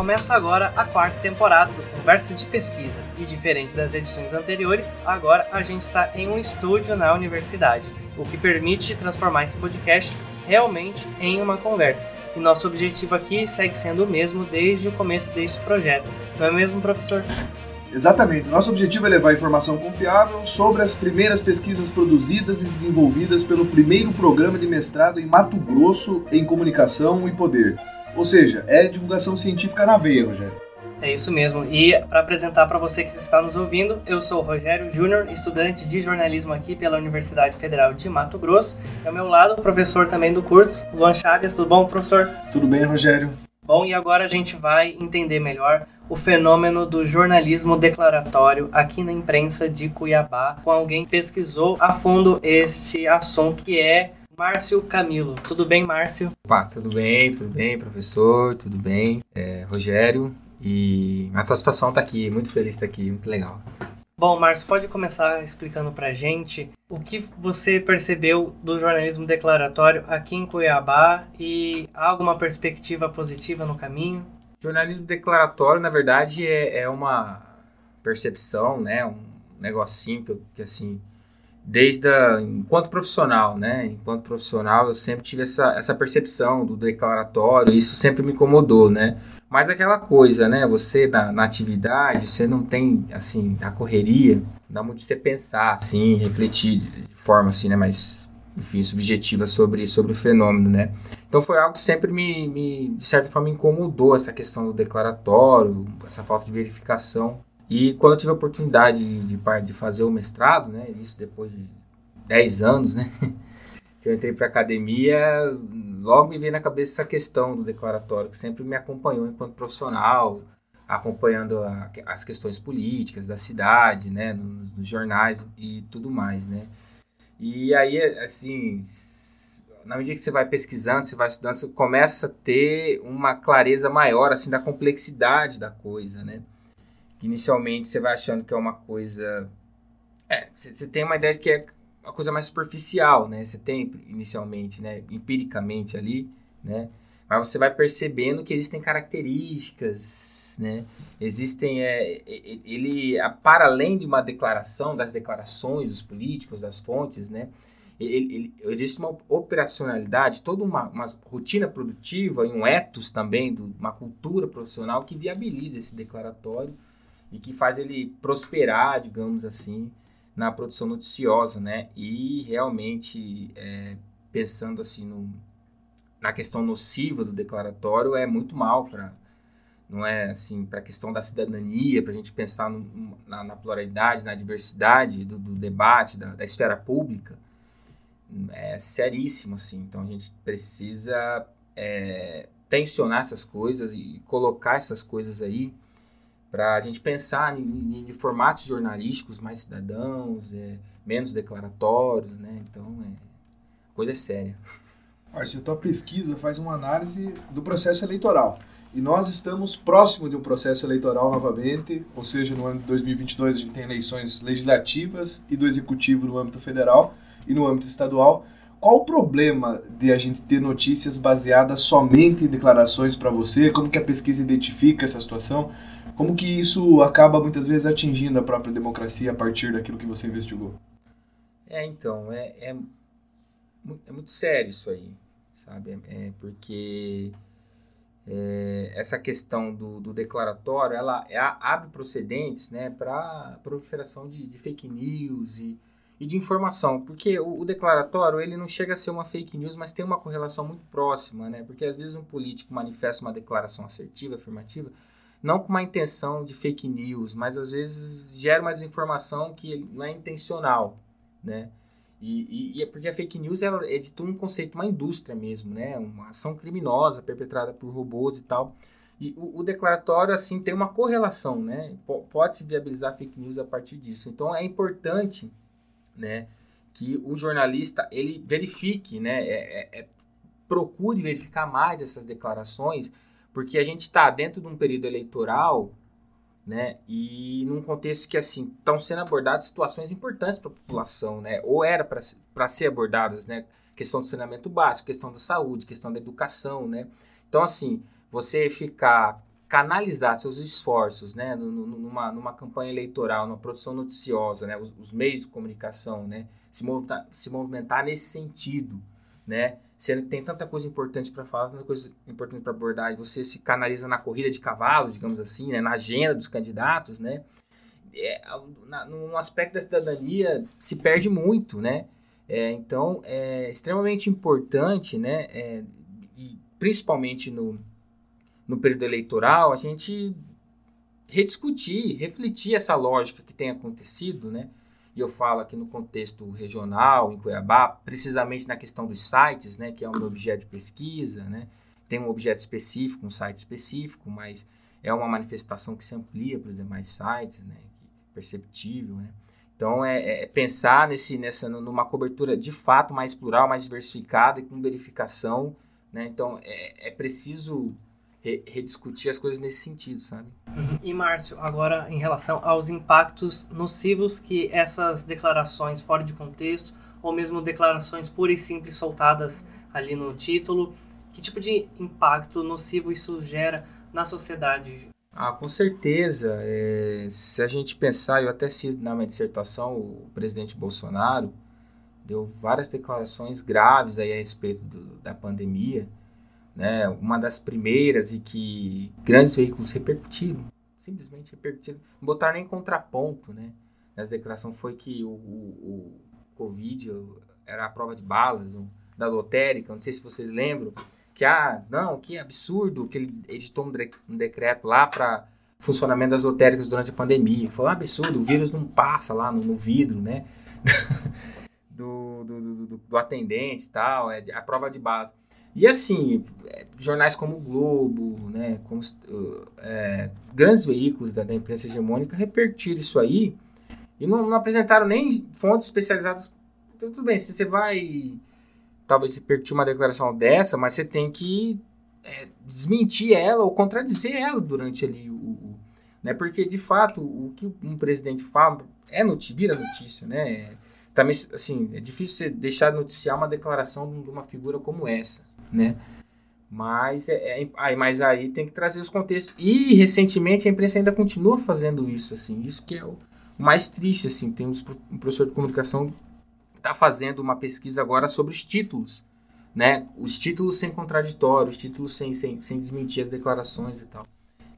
Começa agora a quarta temporada do Conversa de Pesquisa e, diferente das edições anteriores, agora a gente está em um estúdio na universidade, o que permite transformar esse podcast realmente em uma conversa. E nosso objetivo aqui segue sendo o mesmo desde o começo deste projeto, não é mesmo, professor? Exatamente. Nosso objetivo é levar informação confiável sobre as primeiras pesquisas produzidas e desenvolvidas pelo primeiro programa de mestrado em Mato Grosso em Comunicação e Poder. Ou seja, é divulgação científica na veia, Rogério. É isso mesmo. E para apresentar para você que está nos ouvindo, eu sou o Rogério Júnior, estudante de jornalismo aqui pela Universidade Federal de Mato Grosso. E ao meu lado, professor também do curso, Luan Chagas. Tudo bom, professor? Tudo bem, Rogério. Bom, e agora a gente vai entender melhor o fenômeno do jornalismo declaratório aqui na imprensa de Cuiabá, com alguém que pesquisou a fundo este assunto, que é Márcio Camilo. Tudo bem, Márcio? Tudo bem, tudo bem, professor, tudo bem. É, Rogério, e uma satisfação estar tá aqui, muito feliz de estar aqui, muito legal. Bom, Márcio, pode começar explicando pra gente o que você percebeu do jornalismo declaratório aqui em Cuiabá e há alguma perspectiva positiva no caminho? Jornalismo declaratório, na verdade, é, é uma percepção, né, um negocinho que, que assim, desde a, enquanto profissional, né? Enquanto profissional, eu sempre tive essa, essa percepção do declaratório, isso sempre me incomodou, né? Mas aquela coisa, né? Você na, na atividade, você não tem, assim, a correria, dá muito você pensar, assim, refletir de forma, assim, né? Mais, enfim, subjetiva sobre, sobre o fenômeno, né? Então foi algo que sempre me, me, de certa forma, incomodou essa questão do declaratório, essa falta de verificação e quando eu tive a oportunidade de, de fazer o mestrado, né, isso depois de 10 anos, né, que eu entrei para academia, logo me veio na cabeça essa questão do declaratório, que sempre me acompanhou enquanto profissional, acompanhando a, as questões políticas da cidade, né, nos, nos, jornais e tudo mais, né. E aí, assim, na medida que você vai pesquisando, você vai estudando, você começa a ter uma clareza maior, assim, da complexidade da coisa, né inicialmente você vai achando que é uma coisa. É, você tem uma ideia de que é uma coisa mais superficial, né? Você tem inicialmente, né? Empiricamente ali, né? Mas você vai percebendo que existem características, né? Existem, é, ele, para além de uma declaração, das declarações dos políticos, das fontes, né? Ele, ele, existe uma operacionalidade, toda uma, uma, rotina produtiva e um ethos também, do, uma cultura profissional que viabiliza esse declaratório e que faz ele prosperar, digamos assim, na produção noticiosa, né? E realmente, é, pensando assim no, na questão nociva do declaratório, é muito mal para não é assim para a questão da cidadania, para a gente pensar no, na, na, pluralidade, na diversidade do, do debate, da, da, esfera pública, é seríssimo assim. Então a gente precisa é, tensionar essas coisas e colocar essas coisas aí para a gente pensar em, em, formatos jornalísticos mais cidadãos, é, menos declaratórios, né? Então, é, a coisa é séria. Márcio, a tua pesquisa faz uma análise do processo eleitoral. E nós estamos próximo de um processo eleitoral novamente, ou seja, no ano de 2022 a gente tem eleições legislativas e do executivo no âmbito federal e no âmbito estadual. Qual o problema de a gente ter notícias baseadas somente em declarações para você? Como que a pesquisa identifica essa situação? Como que isso acaba muitas vezes atingindo a própria democracia a partir daquilo que você investigou? É, então, é, é, é muito sério isso aí, sabe? É, é porque é, essa questão do, do, declaratório, ela é, abre procedentes né, para proliferação de, de, fake news e, e de informação, porque o, o, declaratório ele não chega a ser uma fake news, mas tem uma correlação muito próxima, né? Porque às vezes um político manifesta uma declaração assertiva, afirmativa, não com uma intenção de fake news, mas às vezes gera uma desinformação que não é intencional, né? E, e, e é porque a fake news ela é de um conceito, uma indústria mesmo, né? Uma ação criminosa perpetrada por robôs e tal. E o, o declaratório, assim, tem uma correlação, né? Pode-se viabilizar fake news a partir disso. Então, é importante, né? Que o jornalista, ele verifique, né? É, é, é, procure verificar mais essas declarações, porque a gente está dentro de um período eleitoral, né? E num contexto que, assim, estão sendo abordadas situações importantes para a população, né? Ou era para ser abordadas, né? Questão do saneamento básico, questão da saúde, questão da educação, né? Então, assim, você ficar canalizar seus esforços, né, numa, numa campanha eleitoral, numa produção noticiosa, né, os, os meios de comunicação, né, se movimentar, se movimentar nesse sentido, né, sendo que tem tanta coisa importante para falar, tanta coisa importante para abordar, e você se canaliza na corrida de cavalos, digamos assim, né, na agenda dos candidatos, né, é, na, no aspecto da cidadania se perde muito, né, é, então é extremamente importante, né, é, e principalmente no no período eleitoral, a gente rediscutir, refletir essa lógica que tem acontecido, né? Eu falo aqui no contexto regional, em Cuiabá, precisamente na questão dos sites, né? Que é um objeto de pesquisa, né? Tem um objeto específico, um site específico, mas é uma manifestação que se amplia para os demais sites, né? Perceptível, né? Então, é, é, pensar nesse, nessa, numa cobertura de fato mais plural, mais diversificada e com verificação, né? Então, é, é preciso re rediscutir as coisas nesse sentido, sabe? Uhum. E Márcio, agora em relação aos impactos nocivos que essas declarações fora de contexto, ou mesmo declarações puras e simples soltadas ali no título, que tipo de impacto nocivo isso gera na sociedade? Ah, com certeza. É, se a gente pensar, eu até cito na minha dissertação, o presidente Bolsonaro deu várias declarações graves aí a respeito do, da pandemia, né, uma das primeiras e que grandes veículos repercutiram, simplesmente repercutiram, não botaram nem contraponto, né, nessa declaração foi que o, o, o Covid era a prova de balas da lotérica, não sei se vocês lembram, que, ah, não, que absurdo que ele editou um, um decreto lá para funcionamento das lotéricas durante a pandemia. Foi um absurdo, o vírus não passa lá no, no vidro, né, do, do, do, do, atendente e tal, é a prova de base. E assim, é, jornais como o Globo, né, como, é, grandes veículos da, da, imprensa hegemônica repertiram isso aí e não, não, apresentaram nem fontes especializadas. Então, tudo bem, se você vai talvez repertir uma declaração dessa, mas você tem que é, desmentir ela ou contradizer ela durante ali o, o, né, porque de fato o que um presidente fala é notícia, vira notícia, né? Também assim, é difícil você deixar de noticiar uma declaração de uma figura como essa né? Mas, é, é, mas aí tem que trazer os contextos. E recentemente a imprensa ainda continua fazendo isso, assim. Isso que é o mais triste, assim. Tem um professor de comunicação que está fazendo uma pesquisa agora sobre os títulos, né? Os títulos sem contraditório, os títulos sem, sem, sem desmentir as declarações e tal.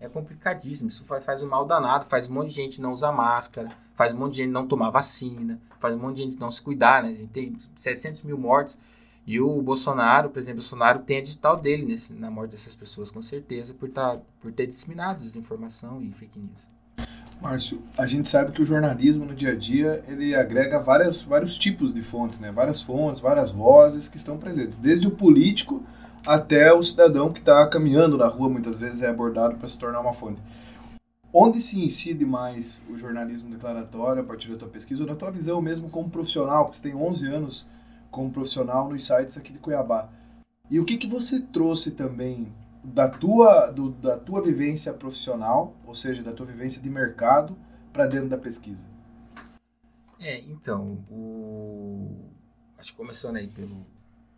É complicadíssimo. Isso faz, faz um mal danado. Faz um monte de gente não usar máscara, faz um monte de gente não tomar vacina, faz um monte de gente não se cuidar, né? A gente tem 700 mil mortes e o Bolsonaro, por exemplo, Bolsonaro tem a digital dele nesse, na morte dessas pessoas, com certeza, por, tá, por ter disseminado desinformação e fake news. Márcio, a gente sabe que o jornalismo no dia a dia ele agrega várias, vários tipos de fontes, né? várias fontes, várias vozes que estão presentes, desde o político até o cidadão que está caminhando na rua, muitas vezes é abordado para se tornar uma fonte. Onde se incide mais o jornalismo declaratório a partir da tua pesquisa ou da tua visão mesmo como profissional, porque você tem 11 anos como profissional nos sites aqui de Cuiabá. E o que, que você trouxe também da tua, do, da tua vivência profissional, ou seja, da tua vivência de mercado, para dentro da pesquisa? É, então, o... acho que começando aí pelo.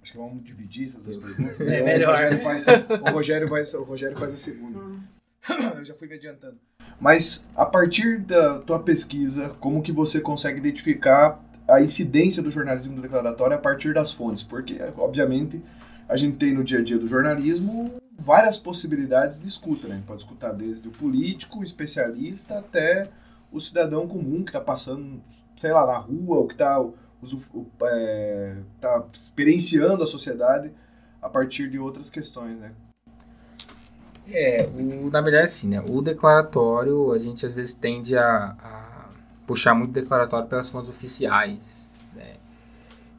Acho que vamos dividir essas duas perguntas. Né? É melhor. O Rogério, faz, o, Rogério faz, o Rogério faz a segunda. Hum. Eu já fui me adiantando. Mas a partir da tua pesquisa, como que você consegue identificar a incidência do jornalismo declaratório a partir das fontes, porque, obviamente, a gente tem no dia a dia do jornalismo várias possibilidades de escuta, né? Pode escutar desde o político, o especialista, até o cidadão comum que está passando, sei lá, na rua, ou que está é, tá experienciando a sociedade a partir de outras questões, né? É, o, na verdade, sim, né? O declaratório, a gente às vezes tende a, a puxar muito declaratório pelas fontes oficiais, né?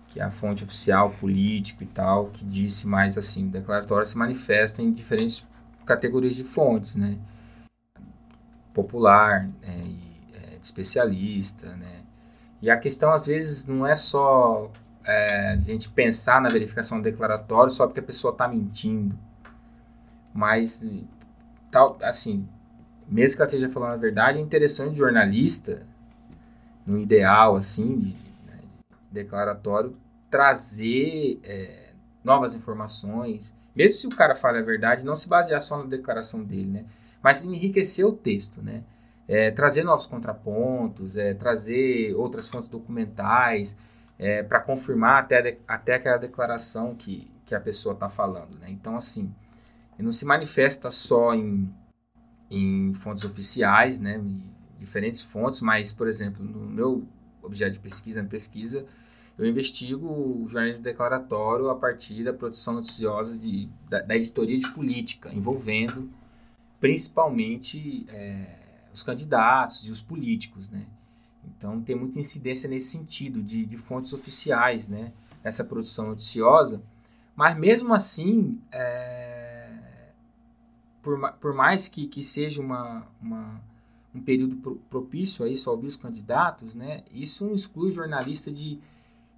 que é a fonte oficial, político e tal, que disse mais assim, o declaratório se manifesta em diferentes categorias de fontes, né? Popular, né? e, é, de especialista, né? E a questão às vezes não é só é, a gente pensar na verificação declaratória só porque a pessoa está mentindo, mas tal, assim, mesmo que ela esteja falando a verdade, é interessante o jornalista no ideal, assim, de, de né, declaratório, trazer é, novas informações, mesmo se o cara fala a verdade, não se basear só na declaração dele, né? mas enriquecer o texto, né? É, trazer novos contrapontos, é, trazer outras fontes documentais é, para confirmar até, até aquela declaração que, que a pessoa está falando. Né? Então, assim, não se manifesta só em, em fontes oficiais, né? Diferentes fontes, mas, por exemplo, no meu objeto de pesquisa, na pesquisa, eu investigo o jornalismo declaratório a partir da produção noticiosa de, da, da editoria de política, envolvendo principalmente é, os candidatos e os políticos, né? Então tem muita incidência nesse sentido de, de fontes oficiais, né? Nessa produção noticiosa, mas mesmo assim, é, por, por mais que, que seja uma, uma um período propício a isso, ouvir os candidatos, né? Isso não exclui o jornalista de,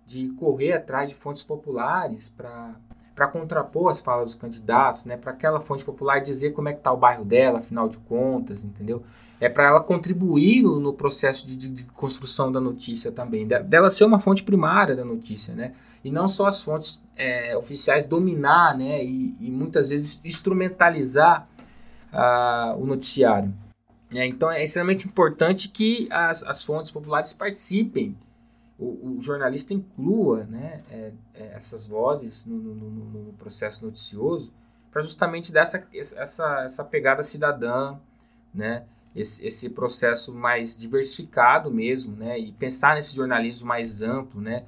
de correr atrás de fontes populares para contrapor as falas dos candidatos, né? Para aquela fonte popular dizer como é que está o bairro dela, afinal de contas, entendeu? É para ela contribuir no, no processo de, de, de, construção da notícia também, de, dela ser uma fonte primária da notícia, né? E não só as fontes é, oficiais dominar, né? E, e muitas vezes instrumentalizar uh, o noticiário. É, então é extremamente importante que as, as fontes populares participem, o, o jornalista inclua né, é, é, essas vozes no, no, no, no processo noticioso para justamente dar essa, essa, essa pegada cidadã, né, esse, esse processo mais diversificado mesmo, né, e pensar nesse jornalismo mais amplo, né,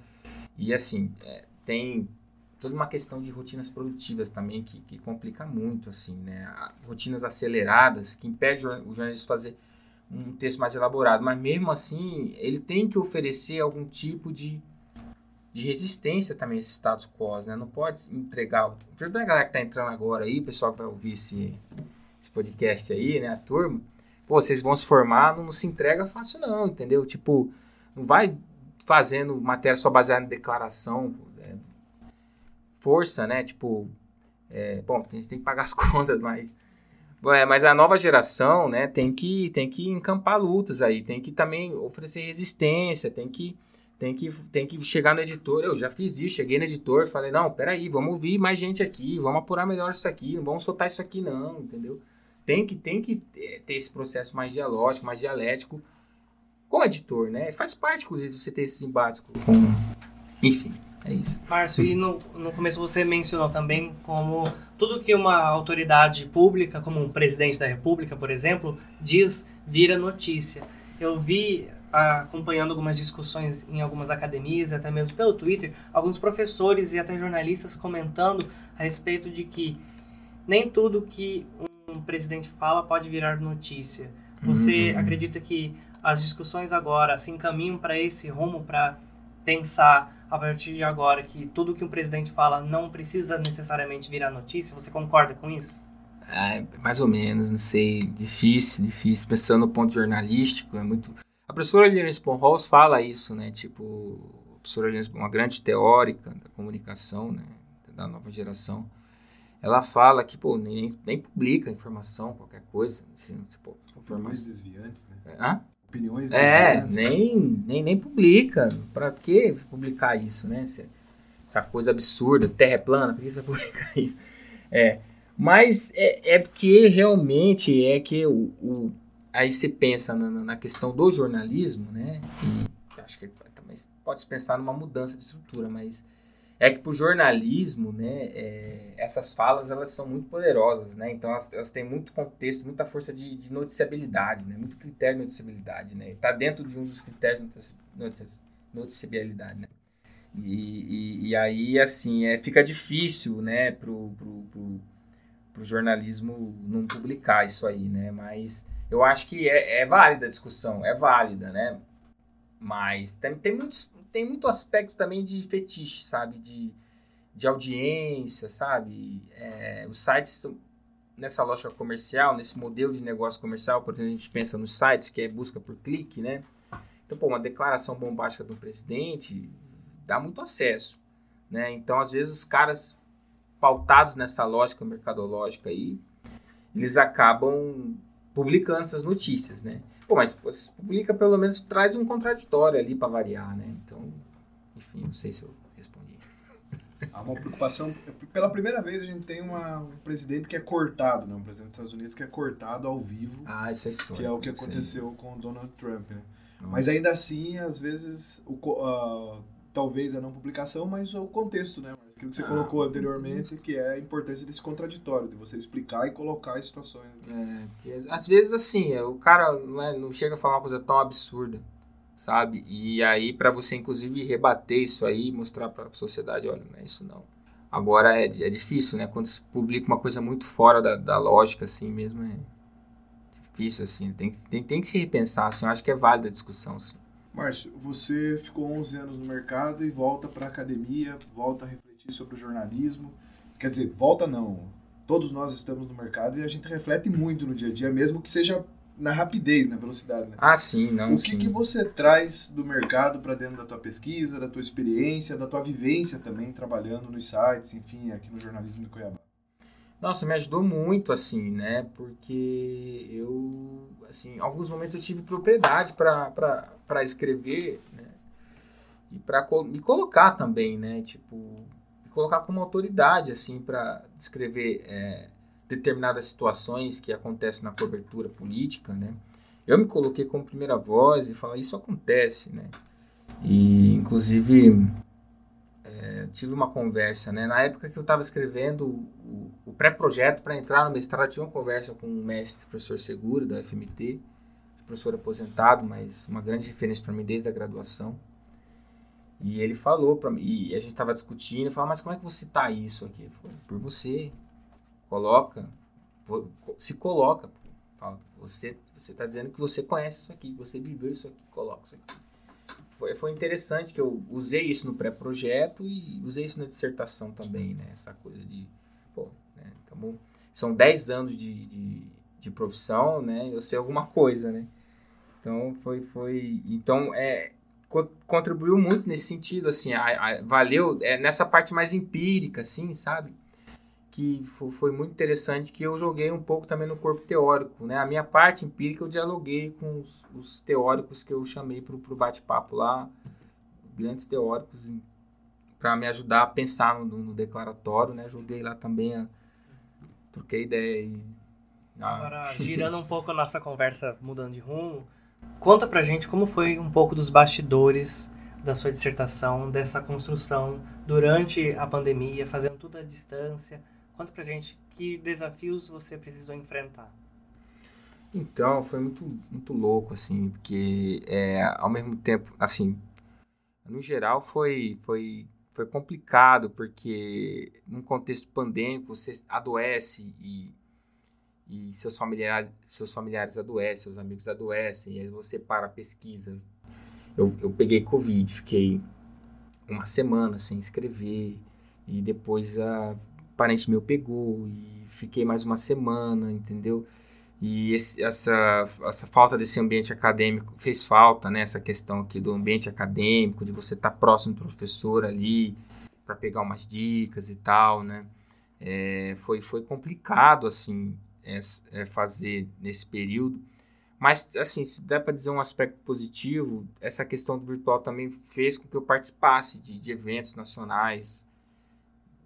e assim, é, tem toda uma questão de rotinas produtivas também que, que complica muito, assim, né? Rotinas aceleradas que impede o jornalista fazer um texto mais elaborado, mas mesmo assim ele tem que oferecer algum tipo de, de resistência também a esses status quo, né? Não pode entregar, principalmente a galera que está entrando agora aí, o pessoal que vai ouvir esse, esse podcast aí, né, a turma, pô, vocês vão se formar, não, não se entrega fácil não, entendeu? Tipo, não vai fazendo matéria só baseada em declaração, força, né? Tipo, é, bom, a gente tem que pagar as contas, mas é, mas a nova geração, né, tem que tem que encampar lutas aí, tem que também oferecer resistência, tem que tem que tem que chegar no editor. Eu já fiz isso, cheguei no editor, falei: "Não, peraí, vamos ouvir mais gente aqui, vamos apurar melhor isso aqui, não vamos soltar isso aqui não", entendeu? Tem que tem que é, ter esse processo mais dialógico, mais dialético com o editor, né? Faz parte inclusive você ter esses embates com enfim. É isso. Márcio, e no, no começo você mencionou também como tudo que uma autoridade pública, como um presidente da república, por exemplo, diz vira notícia. Eu vi, acompanhando algumas discussões em algumas academias, até mesmo pelo Twitter, alguns professores e até jornalistas comentando a respeito de que nem tudo que um presidente fala pode virar notícia. Você uhum. acredita que as discussões agora se encaminham para esse rumo, para pensar a partir de agora que tudo que um presidente fala não precisa necessariamente virar notícia? Você concorda com isso? É, mais ou menos, não sei. Difícil, difícil. Pensando no ponto jornalístico, é muito. A professora Eliane Sponholz fala isso, né? Tipo, a professora Eliane, uma grande teórica da comunicação, né? Da nova geração. Ela fala que, pô, nem, nem publica informação, qualquer coisa. Assim, pô, informação. desviantes, né? Hã? Opiniões É, nem, nem, nem publica. Para que publicar isso, né? Essa, essa coisa absurda, terra é plana, por que você vai publicar isso? É, mas é, é porque realmente é que o, o aí você pensa na, na, questão do jornalismo, né? E acho que também pode se pensar numa mudança de estrutura, mas é que para o jornalismo, né, é, essas falas elas são muito poderosas, né? Então elas, elas têm muito contexto, muita força de, de, noticiabilidade, né? Muito critério de noticiabilidade, né? Está dentro de um dos critérios de noticiabilidade, né? E, e, e, aí, assim, é, fica difícil, né, pro, pro, pro, pro, jornalismo não publicar isso aí, né? Mas eu acho que é, é válida a discussão, é válida, né? Mas tem, tem muitos tem muito aspecto também de fetiche, sabe? De, de audiência, sabe? É, os sites nessa lógica comercial, nesse modelo de negócio comercial, por exemplo, a gente pensa nos sites que é busca por clique, né? Então, pô, uma declaração bombástica do presidente dá muito acesso, né? Então, às vezes, os caras pautados nessa lógica mercadológica aí, eles acabam publicando essas notícias, né? Pô, mas se publica pelo menos traz um contraditório ali para variar, né? Então, enfim, não sei se eu respondi isso. Há uma preocupação. Pela primeira vez a gente tem uma, um presidente que é cortado, né? Um presidente dos Estados Unidos que é cortado ao vivo. Ah, isso é história. Que é o que aconteceu com o Donald Trump, né? Mas ainda assim, às vezes, o, uh, talvez a não publicação, mas o contexto, né? Aquilo que você ah, colocou anteriormente, que é a importância desse contraditório, de você explicar e colocar as situações. É, porque, às vezes assim, é, o cara não, é, não chega a falar uma coisa tão absurda, sabe? E aí, para você, inclusive, rebater isso aí, mostrar para a sociedade, olha, não é isso não. Agora é, é difícil, né? Quando se publica uma coisa muito fora da, da lógica, assim mesmo, é difícil, assim. Tem, tem, tem que se repensar, assim. Eu acho que é válida a discussão, assim. Márcio, você ficou 11 anos no mercado e volta para academia, volta a refletir sobre o jornalismo. Quer dizer, volta não. Todos nós estamos no mercado e a gente reflete muito no dia a dia, mesmo que seja na rapidez, na velocidade. Né? Ah, sim, não, O que, sim. que você traz do mercado para dentro da tua pesquisa, da tua experiência, da tua vivência também, trabalhando nos sites, enfim, aqui no jornalismo de Cuiabá? Nossa, me ajudou muito, assim, né? Porque eu, assim, em alguns momentos eu tive propriedade para escrever, né? E para me colocar também, né? Tipo, me colocar como autoridade, assim, para descrever é, determinadas situações que acontecem na cobertura política, né? Eu me coloquei como primeira voz e falei, isso acontece, né? E, inclusive, é, tive uma conversa, né? Na época que eu estava escrevendo o, o pré-projeto para entrar no mestrado, tinha uma conversa com o mestre, professor Seguro, da FMT, professor aposentado, mas uma grande referência para mim desde a graduação. E ele falou para mim, e a gente estava discutindo, falou, mas como é que você tá isso aqui? Falei, por você, coloca, se coloca, fala, você você está dizendo que você conhece isso aqui, você viveu isso aqui, coloca isso aqui foi, foi interessante que eu usei isso no pré-projeto e usei isso na dissertação também, né? Essa coisa de, pô, né? Então, são 10 anos de, de, de, profissão, né? Eu sei alguma coisa, né? Então, foi, foi, então, é, contribuiu muito nesse sentido, assim, a, a, valeu é, nessa parte mais empírica, assim, sabe? que foi muito interessante que eu joguei um pouco também no corpo teórico, né? A minha parte empírica eu dialoguei com os, os teóricos que eu chamei para o bate-papo lá, grandes teóricos, para me ajudar a pensar no, no, declaratório, né? Joguei lá também, a, troquei ideia e... Ah. Agora, girando um pouco a nossa conversa, mudando de rumo, conta pra gente como foi um pouco dos bastidores da sua dissertação, dessa construção durante a pandemia, fazendo tudo à distância, Conta pra gente que desafios você precisou enfrentar. Então, foi muito, muito louco, assim, porque é, ao mesmo tempo, assim, no geral foi, foi, foi complicado, porque num contexto pandêmico você adoece e, e seus, familiares, seus familiares adoecem, seus amigos adoecem, e aí você para a pesquisa. Eu, eu peguei Covid, fiquei uma semana sem escrever, e depois a parente meu pegou e fiquei mais uma semana, entendeu? E esse, essa, essa falta desse ambiente acadêmico fez falta, né? Essa questão aqui do ambiente acadêmico, de você estar tá próximo do professor ali para pegar umas dicas e tal, né? É, foi, foi complicado, assim, é, fazer nesse período. Mas, assim, se der para dizer um aspecto positivo, essa questão do virtual também fez com que eu participasse de, de eventos nacionais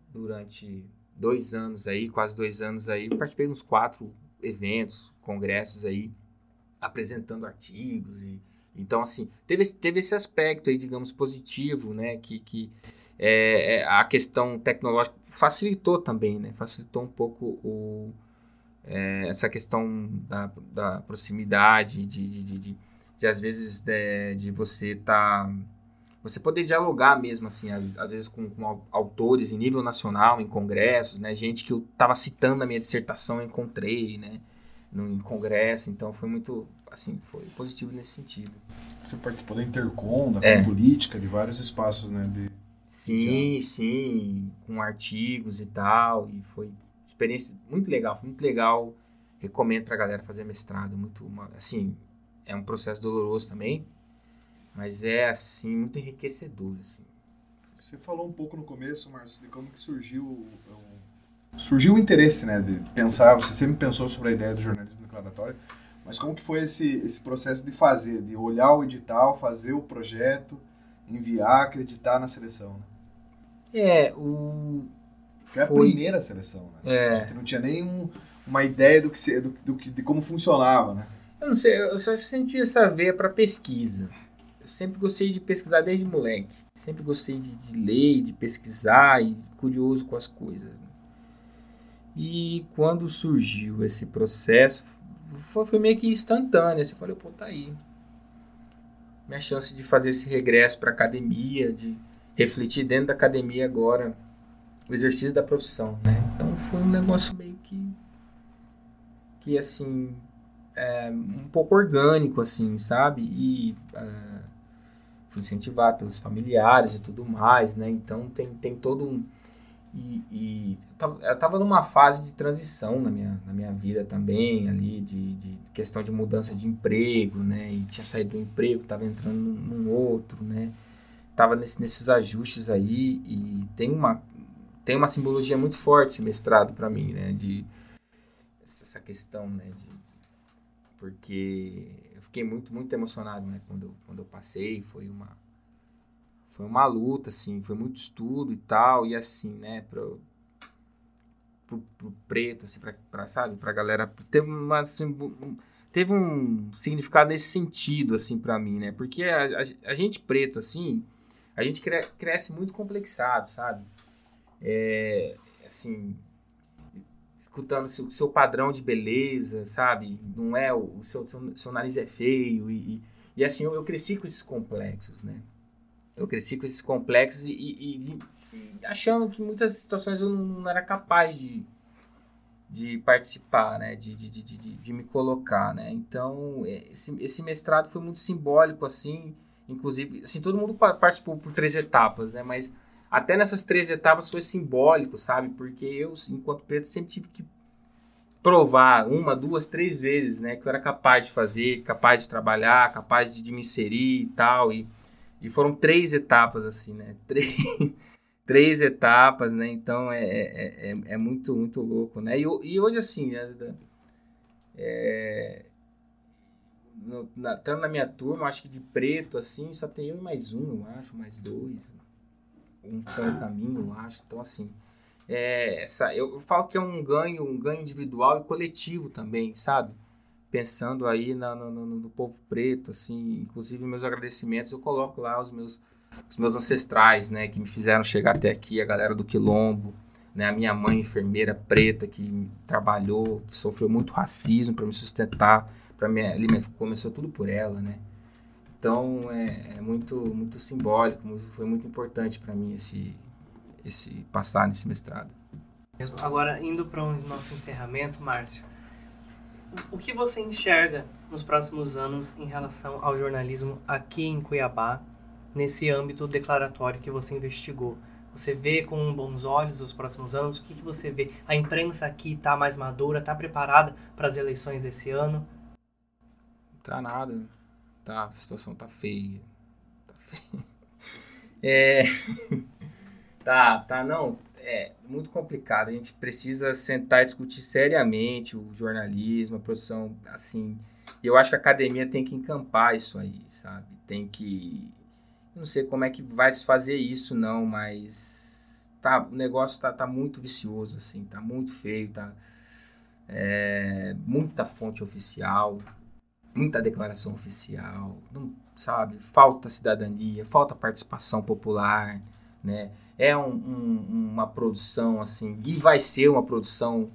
durante dois anos aí, quase dois anos aí, participei de uns quatro eventos, congressos aí, apresentando artigos e então assim teve teve esse aspecto aí digamos positivo né que, que é, é, a questão tecnológica facilitou também né facilitou um pouco o, é, essa questão da, da proximidade de, de, de, de, de às vezes de, de você estar tá você poder dialogar mesmo, assim, às, às vezes com, com, autores em nível nacional, em congressos, né? Gente que eu estava citando na minha dissertação, eu encontrei, né? No, em congresso, então foi muito, assim, foi positivo nesse sentido. Você participou da Intercom, da é. política, de vários espaços, né? De... Sim, sim, com artigos e tal, e foi experiência muito legal, muito legal. Recomendo pra galera fazer mestrado, muito, assim, é um processo doloroso também, mas é, assim, muito enriquecedor, assim. Você falou um pouco no começo, Márcio, de como que surgiu um, surgiu o interesse, né, de pensar, você sempre pensou sobre a ideia do jornalismo declaratório, mas como que foi esse, esse processo de fazer, de olhar o edital, fazer o projeto, enviar, acreditar na seleção? Né? É, o. Foi a primeira seleção, né? É. A gente não tinha nem um, uma ideia do que, se, do, do, de como funcionava, né? Eu não sei, eu só senti essa veia para pesquisa. Eu sempre gostei de pesquisar desde moleque. Sempre gostei de, de ler, de pesquisar e curioso com as coisas. E quando surgiu esse processo, foi, foi meio que instantâneo. Você falou, pô, tá aí. Minha chance de fazer esse regresso para academia, de refletir dentro da academia agora o exercício da profissão, né? Então foi um negócio meio que que assim é, um pouco orgânico assim, sabe? E uh, fui incentivado pelos familiares e tudo mais, né? Então tem, tem todo um. E, e eu estava numa fase de transição na minha, na minha vida também, ali, de, de questão de mudança de emprego, né? E tinha saído do emprego, estava entrando num, num, outro, né? Tava nesse, nesses ajustes aí e tem uma, tem uma simbologia muito forte esse mestrado para mim, né? De essa questão, né? De, porque eu fiquei muito, muito emocionado, né? Quando eu, quando eu passei, foi uma foi uma luta, assim, foi muito estudo e tal, e assim, né, pro, pro, pro preto, assim, pra, pra, sabe, pra galera, teve, uma, assim, teve um significado nesse sentido, assim, para mim, né, porque a, a, a, gente preto, assim, a gente cre, cresce muito complexado, sabe, é, assim, escutando o seu, padrão de beleza, sabe? Não é o, o seu, seu, seu, nariz é feio e, e, e assim eu, eu, cresci com esses complexos, né? Eu cresci com esses complexos e, e, e achando que muitas situações eu não era capaz de, de participar, né? De, de, de, de, de me colocar, né? Então é, esse, esse mestrado foi muito simbólico assim, inclusive assim todo mundo participou por três etapas, né? Mas até nessas três etapas foi simbólico, sabe? Porque eu, enquanto preto, sempre tive que provar uma, duas, três vezes, né? Que eu era capaz de fazer, capaz de trabalhar, capaz de, de me inserir e tal. E, e foram três etapas, assim, né? Três, três etapas, né? Então é, é, é, é, muito, muito louco, né? E, e hoje, assim, é, no, na, tanto na minha turma, acho que de preto, assim, só tem eu e mais um, eu acho, mais dois um foi caminho, eu acho. Então, assim, é, essa, eu, eu falo que é um ganho, um ganho individual e coletivo também, sabe? Pensando aí na, no, no, no, povo preto, assim, inclusive meus agradecimentos, eu coloco lá os meus, os meus ancestrais, né, que me fizeram chegar até aqui, a galera do Quilombo, né, a minha mãe enfermeira preta que trabalhou, sofreu muito racismo para me sustentar, para me alimentar, começou tudo por ela, né? Então é, é, muito muito simbólico, foi muito importante para mim esse esse passar nesse mestrado. Agora indo para o nosso encerramento, Márcio, o que você enxerga nos próximos anos em relação ao jornalismo aqui em Cuiabá, nesse âmbito declaratório que você investigou? Você vê com bons olhos os próximos anos? O que, que você vê? A imprensa aqui está mais madura, está preparada para as eleições desse ano? Tá nada tá, a situação tá feia. Tá feia. É. tá, tá, não. É muito complicado. A gente precisa sentar e discutir seriamente o jornalismo, a produção, assim. Eu acho que a academia tem que encampar isso aí, sabe? Tem que. Não sei como é que vai se fazer isso, não, mas. Tá, o negócio tá, tá muito vicioso, assim, tá muito feio, tá. É, muita fonte oficial, muita declaração oficial, não, sabe? Falta cidadania, falta participação popular, né? É um, um, uma produção assim, e vai ser uma produção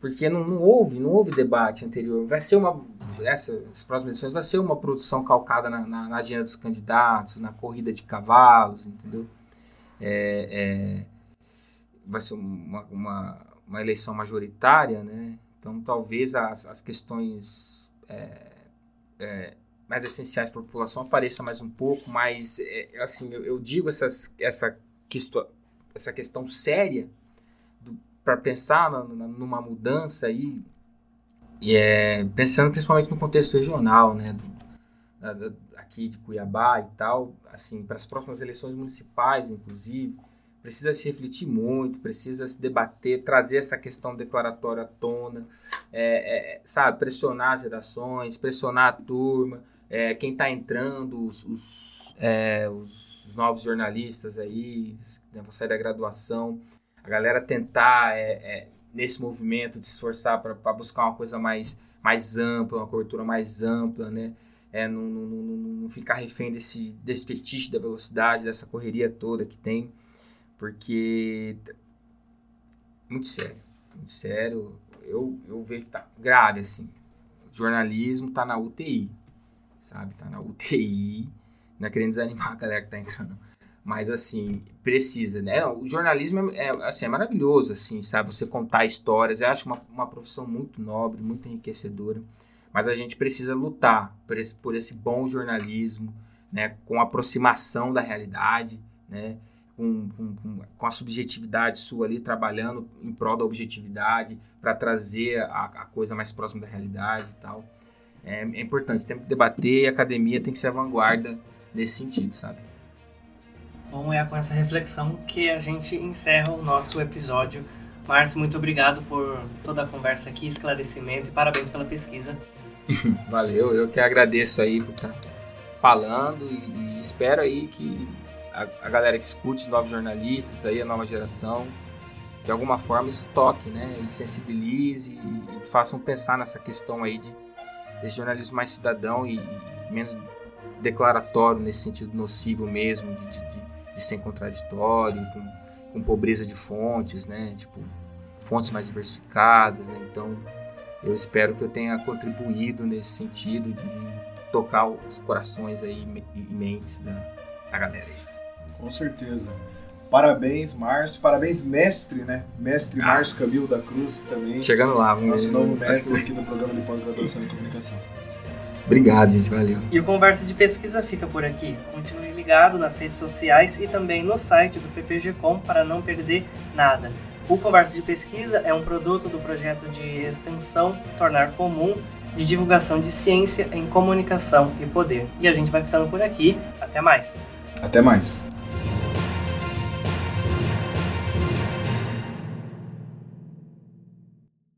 porque não, não houve, não houve debate anterior. Vai ser uma essas próximas eleições vai ser uma produção calcada na, na, na agenda dos candidatos, na corrida de cavalos, entendeu? É, é, vai ser uma, uma, uma eleição majoritária, né? Então talvez as, as questões é, é, mais essenciais para a população apareça mais um pouco, mas é, assim eu, eu, digo essas, essa, questão, essa questão séria para pensar na, na, numa mudança aí, e é, pensando principalmente no contexto regional, né, do, da, aqui de Cuiabá e tal, assim, para as próximas eleições municipais, inclusive, precisa se refletir muito, precisa se debater, trazer essa questão declaratória à tona, é, é, sabe, pressionar as redações, pressionar a turma, é, quem está entrando, os, os, é, os, novos jornalistas aí, né, vão sair da graduação, a galera tentar, é, é nesse movimento, de se esforçar para buscar uma coisa mais, mais ampla, uma cobertura mais ampla, né? É, não, não, não, não ficar refém desse, desse fetiche da velocidade, dessa correria toda que tem, porque muito sério, muito sério. Eu, eu vejo que tá grave, assim. O jornalismo tá na UTI, sabe? Tá na UTI. Não é querendo desanimar a galera que tá entrando. Mas, assim, precisa, né? O jornalismo é, é, assim, é maravilhoso, assim, sabe? Você contar histórias. Eu acho uma, uma profissão muito nobre, muito enriquecedora. Mas a gente precisa lutar por esse, por esse bom jornalismo, né? Com aproximação da realidade, né? Com, com, com, a subjetividade sua ali, trabalhando em prol da objetividade, para trazer a, a, coisa mais próxima da realidade e tal. É, é importante, tem que debater e a academia tem que ser a vanguarda nesse sentido, sabe? Bom, é com essa reflexão que a gente encerra o nosso episódio. Márcio, muito obrigado por toda a conversa aqui, esclarecimento e parabéns pela pesquisa. Valeu, eu que agradeço aí por estar falando e, e espero aí que a, a, galera que escute os novos jornalistas aí, a nova geração, de alguma forma isso toque, né, e sensibilize e, e façam pensar nessa questão aí de desse jornalismo mais cidadão e, e menos declaratório nesse sentido nocivo mesmo, de, de, de, de ser contraditório, com, com pobreza de fontes, né, tipo fontes mais diversificadas, né? então eu espero que eu tenha contribuído nesse sentido de, de tocar os corações aí e mentes da, da galera aí. Com certeza. Parabéns, Márcio. Parabéns, mestre, né? Mestre ah. Márcio Camilo da Cruz também. Chegando lá, vamos Nosso novo mestre aqui no programa de pós-graduação em comunicação. Obrigado, gente. Valeu. E o Conversa de Pesquisa fica por aqui. Continue ligado nas redes sociais e também no site do PPG-Com para não perder nada. O Conversa de Pesquisa é um produto do projeto de extensão Tornar Comum de divulgação de ciência em comunicação e poder. E a gente vai ficando por aqui. Até mais. Até mais.